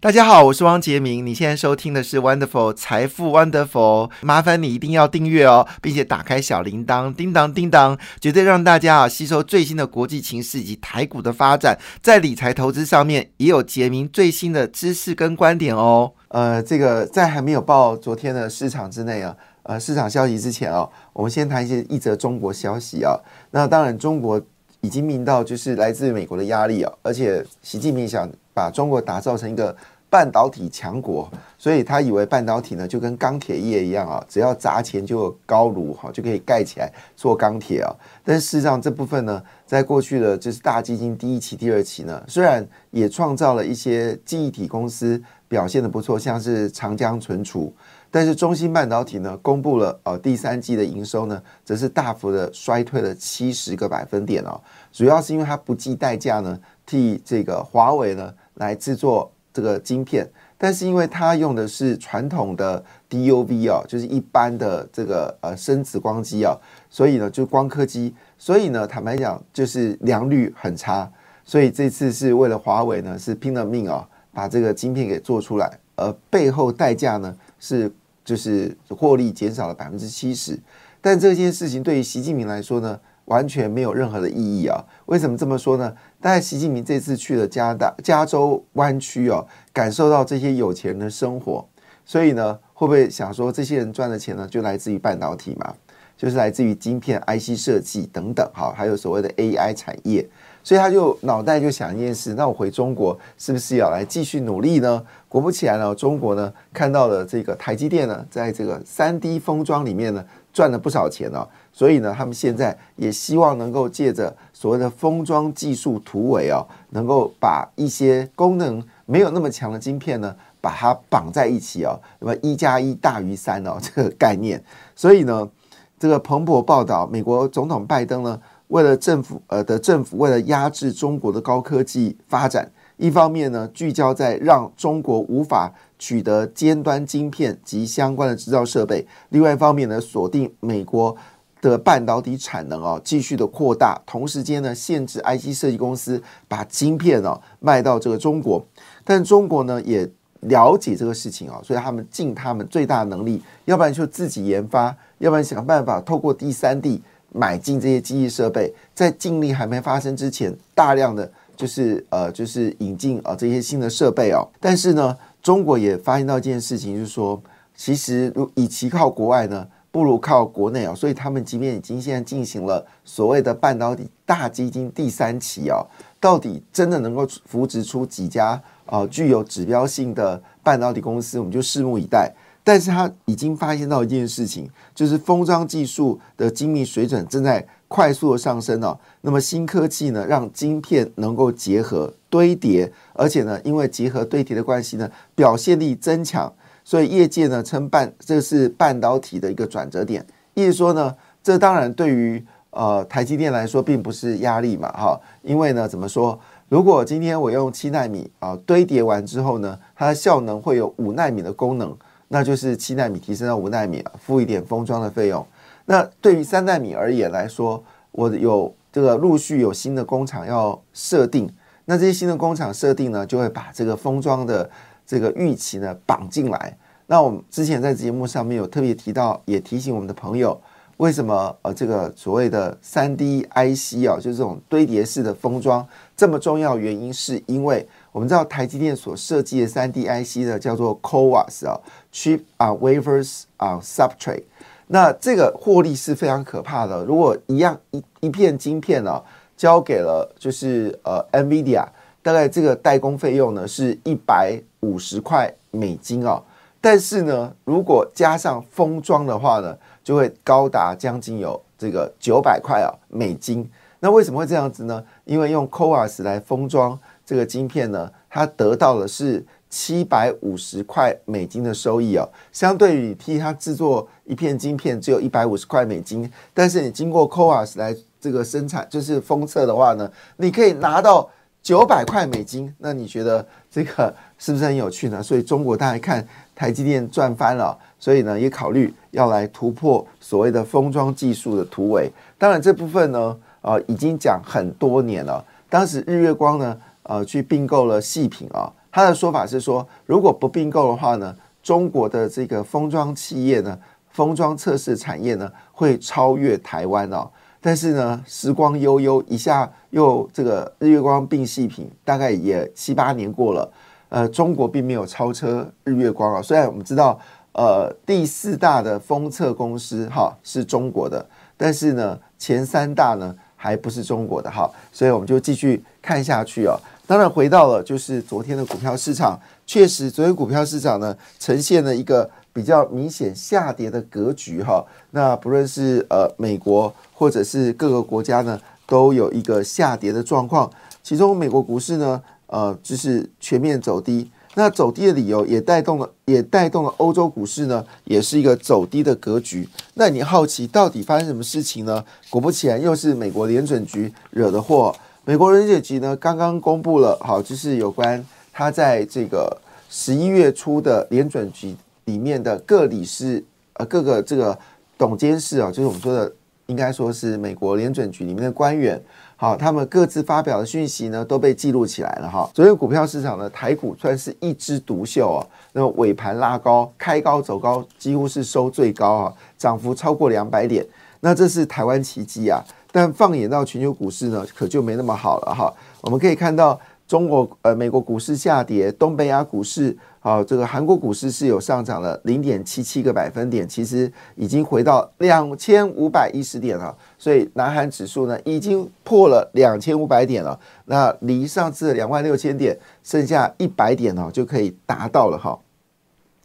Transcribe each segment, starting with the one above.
大家好，我是汪杰明。你现在收听的是 Wonderful 财富 Wonderful，麻烦你一定要订阅哦，并且打开小铃铛，叮当叮当，绝对让大家啊吸收最新的国际情势以及台股的发展，在理财投资上面也有杰明最新的知识跟观点哦。呃，这个在还没有报昨天的市场之内啊，呃，市场消息之前哦，我们先谈一些一则中国消息啊。那当然，中国已经明到就是来自美国的压力啊，而且习近平想。把中国打造成一个半导体强国，所以他以为半导体呢就跟钢铁业一样啊，只要砸钱就有高炉哈，就可以盖起来做钢铁啊。但事实上这部分呢，在过去的就是大基金第一期、第二期呢，虽然也创造了一些记忆体公司表现的不错，像是长江存储，但是中芯半导体呢公布了呃第三季的营收呢，则是大幅的衰退了七十个百分点哦，主要是因为它不计代价呢替这个华为呢。来制作这个晶片，但是因为它用的是传统的 DUV 啊，就是一般的这个呃深紫光机啊，所以呢就光刻机，所以呢坦白讲就是良率很差，所以这次是为了华为呢是拼了命啊把这个晶片给做出来，而背后代价呢是就是获利减少了百分之七十，但这件事情对于习近平来说呢？完全没有任何的意义啊！为什么这么说呢？大概习近平这次去了加大加州湾区哦，感受到这些有钱人的生活，所以呢，会不会想说这些人赚的钱呢，就来自于半导体嘛？就是来自于晶片、IC 设计等等，哈，还有所谓的 AI 产业，所以他就脑袋就想一件事：那我回中国是不是要来继续努力呢？果不其然呢，中国呢看到了这个台积电呢，在这个三 D 封装里面呢赚了不少钱哦。所以呢，他们现在也希望能够借着所谓的封装技术突围哦，能够把一些功能没有那么强的晶片呢，把它绑在一起哦，那么一加一大于三哦，这个概念。所以呢，这个彭博报道，美国总统拜登呢，为了政府呃的政府为了压制中国的高科技发展，一方面呢聚焦在让中国无法取得尖端晶片及相关的制造设备，另外一方面呢锁定美国。的半导体产能哦，继续的扩大，同时间呢，限制 IC 设计公司把晶片哦卖到这个中国，但中国呢也了解这个事情啊，所以他们尽他们最大能力，要不然就自己研发，要不然想办法透过第三地买进这些机器设备，在禁令还没发生之前，大量的就是呃就是引进啊这些新的设备哦，但是呢，中国也发现到一件事情，就是说，其实如与其靠国外呢。不如靠国内啊，所以他们即便已经现在进行了所谓的半导体大基金第三期哦，到底真的能够扶植出几家啊具有指标性的半导体公司，我们就拭目以待。但是他已经发现到一件事情，就是封装技术的精密水准正在快速的上升哦。那么新科技呢，让晶片能够结合堆叠，而且呢，因为结合堆叠的关系呢，表现力增强。所以业界呢称半这是半导体的一个转折点，意思说呢，这当然对于呃台积电来说并不是压力嘛，哈，因为呢怎么说，如果今天我用七纳米啊堆叠完之后呢，它的效能会有五纳米的功能，那就是七纳米提升到五纳米，付一点封装的费用。那对于三纳米而言来说，我有这个陆续有新的工厂要设定，那这些新的工厂设定呢，就会把这个封装的。这个预期呢绑进来，那我们之前在节目上面有特别提到，也提醒我们的朋友，为什么呃这个所谓的三 D IC 啊，就是这种堆叠式的封装这么重要？原因是因为我们知道台积电所设计的三 D IC 呢叫做 CoWoS 啊，Chip 啊 Wafers 啊 Substrate，那这个获利是非常可怕的。如果一样一一片晶片呢交给了就是呃 NVIDIA。大概这个代工费用呢是一百五十块美金哦，但是呢，如果加上封装的话呢，就会高达将近有这个九百块啊美金。那为什么会这样子呢？因为用 CoWoS 来封装这个晶片呢，它得到的是七百五十块美金的收益哦，相对于替它制作一片晶片只有一百五十块美金，但是你经过 c o a s 来这个生产就是封测的话呢，你可以拿到。九百块美金，那你觉得这个是不是很有趣呢？所以中国大家看台积电赚翻了，所以呢也考虑要来突破所谓的封装技术的突围。当然这部分呢，呃，已经讲很多年了。当时日月光呢，呃，去并购了细品啊，他的说法是说，如果不并购的话呢，中国的这个封装企业呢，封装测试产业呢，会超越台湾哦。但是呢，时光悠悠，一下又这个日月光并细品，大概也七八年过了，呃，中国并没有超车日月光啊。虽然我们知道，呃，第四大的封测公司哈是中国的，但是呢，前三大呢还不是中国的哈，所以我们就继续看下去哦。当然，回到了就是昨天的股票市场，确实昨天股票市场呢呈现了一个。比较明显下跌的格局哈，那不论是呃美国或者是各个国家呢，都有一个下跌的状况。其中美国股市呢，呃，就是全面走低。那走低的理由也带动了，也带动了欧洲股市呢，也是一个走低的格局。那你好奇到底发生什么事情呢？果不其然，又是美国联准局惹的祸。美国联准局呢，刚刚公布了，好，就是有关他在这个十一月初的联准局。里面的各理事呃各个这个董监事啊，就是我们说的，应该说是美国联准局里面的官员，好，他们各自发表的讯息呢都被记录起来了哈。昨天股票市场呢，台股算是一枝独秀啊，那么尾盘拉高，开高走高，几乎是收最高啊，涨幅超过两百点，那这是台湾奇迹啊。但放眼到全球股市呢，可就没那么好了哈。我们可以看到。中国呃，美国股市下跌，东北亚股市啊，这个韩国股市是有上涨了零点七七个百分点，其实已经回到两千五百一十点了。所以南韩指数呢，已经破了两千五百点了。那离上次两万六千点剩下一百点哦，就可以达到了哈。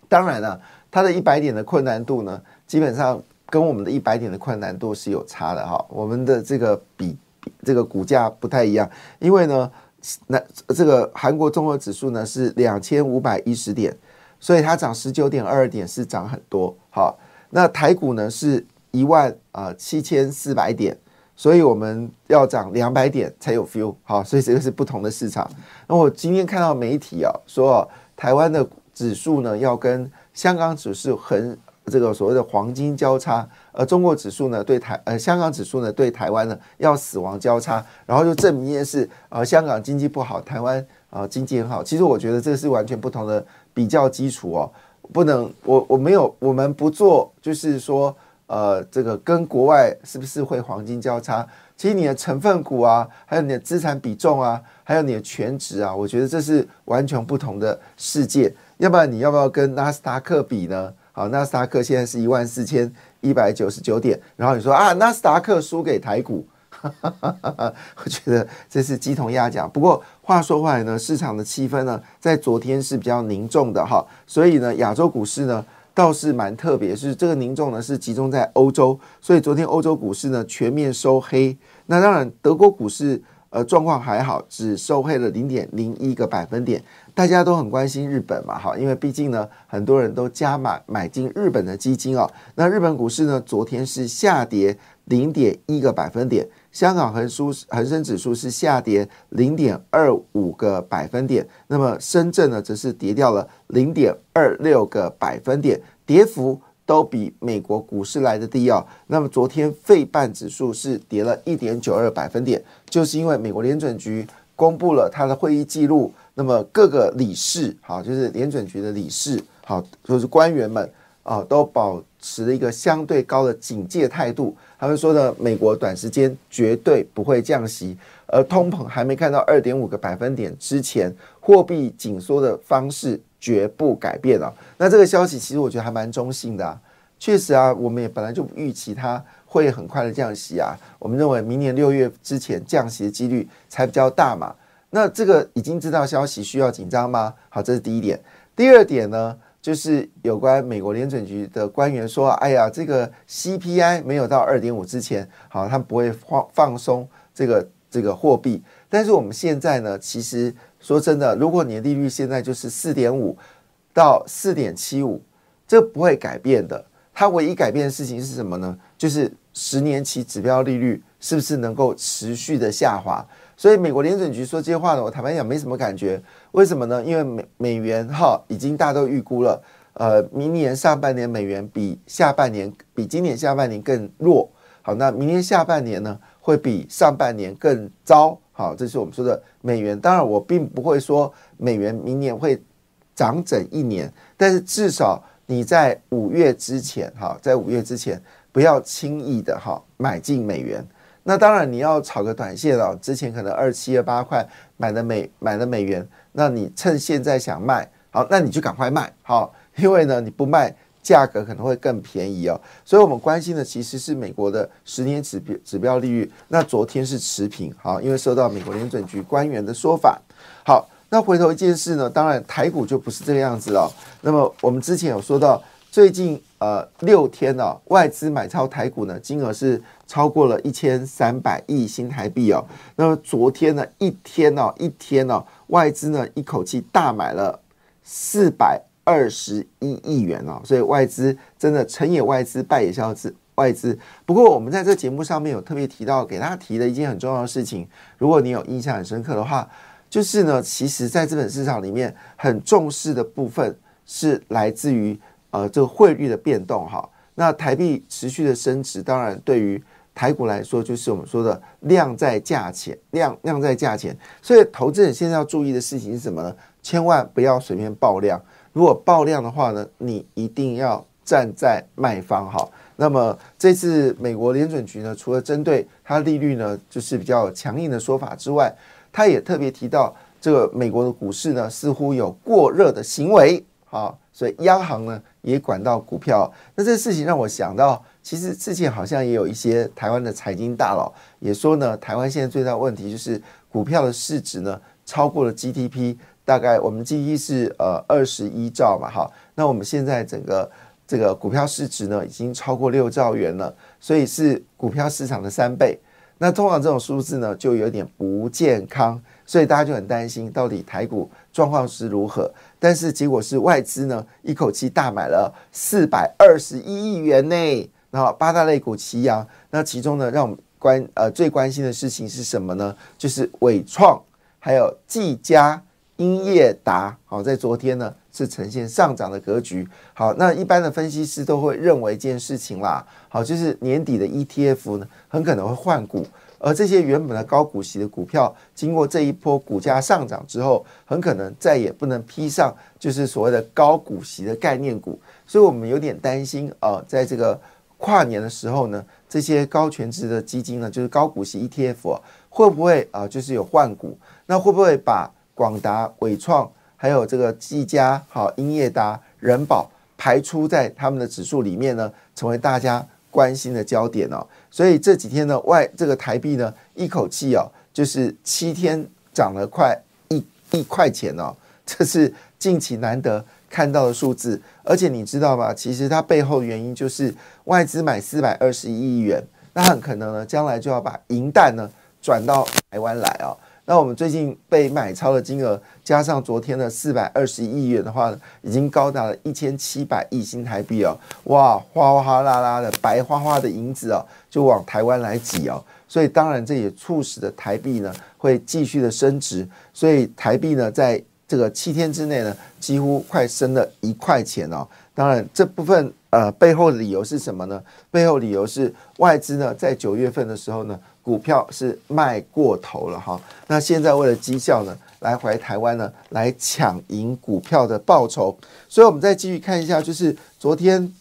当然了，它的一百点的困难度呢，基本上跟我们的一百点的困难度是有差的哈。我们的这个比这个股价不太一样，因为呢。那这个韩国综合指数呢是两千五百一十点，所以它涨十九点二点是涨很多。好，那台股呢是一万啊七千四百点，所以我们要涨两百点才有 feel。好，所以这个是不同的市场。那我今天看到媒体啊说，台湾的指数呢要跟香港指数很。这个所谓的黄金交叉，而中国指数呢对台，呃香港指数呢对台湾呢要死亡交叉，然后就证明一件事，呃香港经济不好，台湾啊经济很好。其实我觉得这是完全不同的比较基础哦，不能我我没有我们不做，就是说呃这个跟国外是不是会黄金交叉？其实你的成分股啊，还有你的资产比重啊，还有你的全值啊，我觉得这是完全不同的世界。要不然你要不要跟纳斯达克比呢？好，纳斯达克现在是一万四千一百九十九点，然后你说啊，纳斯达克输给台股，我觉得这是鸡同鸭讲。不过话说回来呢，市场的气氛呢，在昨天是比较凝重的哈，所以呢，亚洲股市呢倒是蛮特别，是这个凝重呢是集中在欧洲，所以昨天欧洲股市呢全面收黑。那当然，德国股市呃状况还好，只收黑了零点零一个百分点。大家都很关心日本嘛，哈，因为毕竟呢，很多人都加码买进日本的基金哦。那日本股市呢，昨天是下跌零点一个百分点，香港恒数恒生指数是下跌零点二五个百分点，那么深圳呢，则是跌掉了零点二六个百分点，跌幅都比美国股市来的低哦。那么昨天费半指数是跌了一点九二百分点，就是因为美国联准局公布了它的会议记录。那么各个理事，好，就是联准局的理事，好，就是官员们啊，都保持了一个相对高的警戒态度。他们说呢，美国短时间绝对不会降息，而通膨还没看到二点五个百分点之前，货币紧缩的方式绝不改变啊。那这个消息其实我觉得还蛮中性的，确实啊，我们也本来就预期它会很快的降息啊。我们认为明年六月之前降息的几率才比较大嘛。那这个已经知道消息需要紧张吗？好，这是第一点。第二点呢，就是有关美国联准局的官员说：“哎呀，这个 CPI 没有到二点五之前，好，他不会放放松这个这个货币。但是我们现在呢，其实说真的，如果你的利率现在就是四点五到四点七五，这不会改变的。它唯一改变的事情是什么呢？就是十年期指标利率是不是能够持续的下滑？”所以美国联准局说这些话呢，我坦白讲没什么感觉。为什么呢？因为美美元哈已经大都预估了，呃，明年上半年美元比下半年比今年下半年更弱。好，那明年下半年呢会比上半年更糟。好，这是我们说的美元。当然，我并不会说美元明年会涨整一年，但是至少你在五月之前，哈，在五月之前不要轻易的哈买进美元。那当然，你要炒个短线了。之前可能二七二八块买的美买的美元，那你趁现在想卖，好，那你就赶快卖，好，因为呢，你不卖，价格可能会更便宜哦。所以我们关心的其实是美国的十年指标指标利率，那昨天是持平，好，因为受到美国联准局官员的说法。好，那回头一件事呢，当然台股就不是这个样子了。那么我们之前有说到。最近呃六天呢，外资买超台股呢，金额是超过了一千三百亿新台币哦。那么昨天呢，一天呢，一天呢，外资呢一口气大买了四百二十一亿元哦。所以外资真的成也外资，败也消资外资。不过我们在这节目上面有特别提到，给大家提的一件很重要的事情，如果你有印象很深刻的话，就是呢，其实在资本市场里面很重视的部分是来自于。呃，这个汇率的变动哈，那台币持续的升值，当然对于台股来说，就是我们说的量在价钱，量量在价钱。所以投资人现在要注意的事情是什么呢？千万不要随便爆量。如果爆量的话呢，你一定要站在卖方哈。那么这次美国联准局呢，除了针对它利率呢，就是比较强硬的说法之外，他也特别提到这个美国的股市呢，似乎有过热的行为啊。所以央行呢也管到股票，那这事情让我想到，其实之前好像也有一些台湾的财经大佬也说呢，台湾现在最大问题就是股票的市值呢超过了 GDP，大概我们 GDP 是呃二十一兆嘛，哈，那我们现在整个这个股票市值呢已经超过六兆元了，所以是股票市场的三倍。那通常这种数字呢就有点不健康，所以大家就很担心到底台股状况是如何。但是结果是外资呢一口气大买了四百二十一亿元呢，然后八大类股齐扬。那其中呢，让我们关呃最关心的事情是什么呢？就是伟创还有技嘉、英业达，好，在昨天呢是呈现上涨的格局。好，那一般的分析师都会认为一件事情啦，好，就是年底的 ETF 呢很可能会换股。而这些原本的高股息的股票，经过这一波股价上涨之后，很可能再也不能披上就是所谓的高股息的概念股，所以我们有点担心啊，在这个跨年的时候呢，这些高权值的基金呢，就是高股息 ETF 会不会啊，就是有换股？那会不会把广达、伟创还有这个技嘉、好英业达、人保排出在他们的指数里面呢？成为大家关心的焦点哦。所以这几天呢，外这个台币呢，一口气哦，就是七天涨了快一一块钱哦，这是近期难得看到的数字。而且你知道吗？其实它背后原因就是外资买四百二十一亿元，那很可能呢，将来就要把银弹呢转到台湾来哦。那我们最近被买超的金额，加上昨天的四百二十亿元的话，已经高达了一千七百亿新台币哦！哇，哗哗啦啦的白花花的银子哦，就往台湾来挤哦。所以当然这也促使的台币呢会继续的升值。所以台币呢在这个七天之内呢，几乎快升了一块钱哦。当然这部分呃背后的理由是什么呢？背后理由是外资呢在九月份的时候呢。股票是卖过头了哈，那现在为了绩效呢，来回台湾呢，来抢赢股票的报酬，所以我们再继续看一下，就是昨天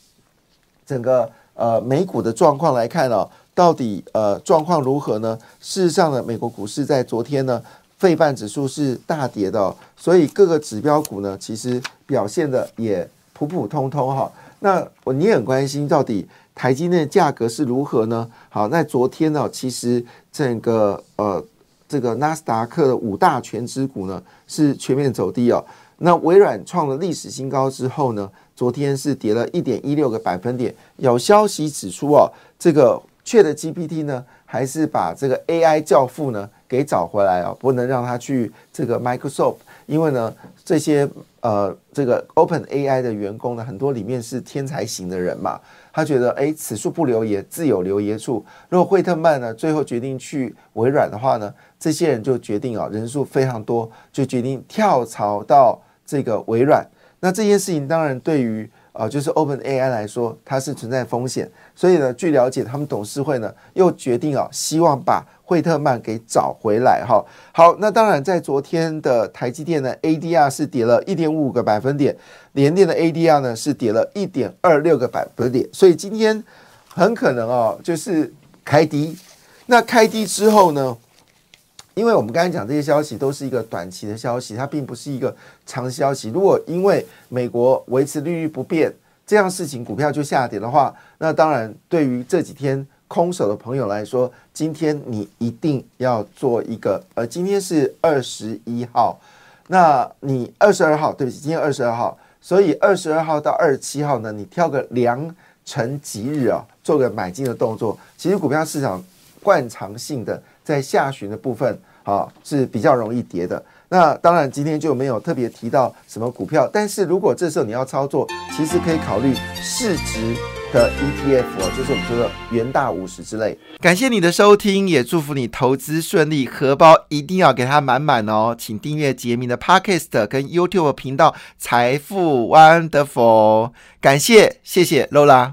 整个呃美股的状况来看哦，到底呃状况如何呢？事实上呢，美国股市在昨天呢，费半指数是大跌的，所以各个指标股呢，其实表现的也普普通通哈。那我你很关心到底。台积电的价格是如何呢？好，那昨天呢，其实整个呃这个纳斯达克的五大全指股呢是全面走低哦。那微软创了历史新高之后呢，昨天是跌了一点一六个百分点。有消息指出哦，这个 Chat GPT 呢还是把这个 AI 教父呢给找回来哦，不能让他去这个 Microsoft。因为呢，这些呃这个 Open AI 的员工呢，很多里面是天才型的人嘛，他觉得哎，此处不留爷，自有留爷处。如果惠特曼呢最后决定去微软的话呢，这些人就决定啊，人数非常多，就决定跳槽到这个微软。那这件事情当然对于呃，就是 Open AI 来说，它是存在风险，所以呢，据了解，他们董事会呢又决定啊，希望把惠特曼给找回来哈。好，那当然，在昨天的台积电呢，ADR 是跌了一点五个百分点，联电的 ADR 呢是跌了一点二六个百分点，所以今天很可能哦，就是开低。那开低之后呢？因为我们刚才讲这些消息都是一个短期的消息，它并不是一个长消息。如果因为美国维持利率不变这样事情，股票就下跌的话，那当然对于这几天空手的朋友来说，今天你一定要做一个呃，今天是二十一号，那你二十二号，对不起，今天二十二号，所以二十二号到二十七号呢，你挑个良辰吉日啊，做个买进的动作。其实股票市场惯常性的。在下旬的部分啊是比较容易跌的。那当然今天就没有特别提到什么股票，但是如果这时候你要操作，其实可以考虑市值的 ETF 哦，就是我们说的元大五十之类。感谢你的收听，也祝福你投资顺利，荷包一定要给它满满哦。请订阅杰明的 Podcast 跟 YouTube 频道财富 Wonderful。感谢，谢谢 Lola。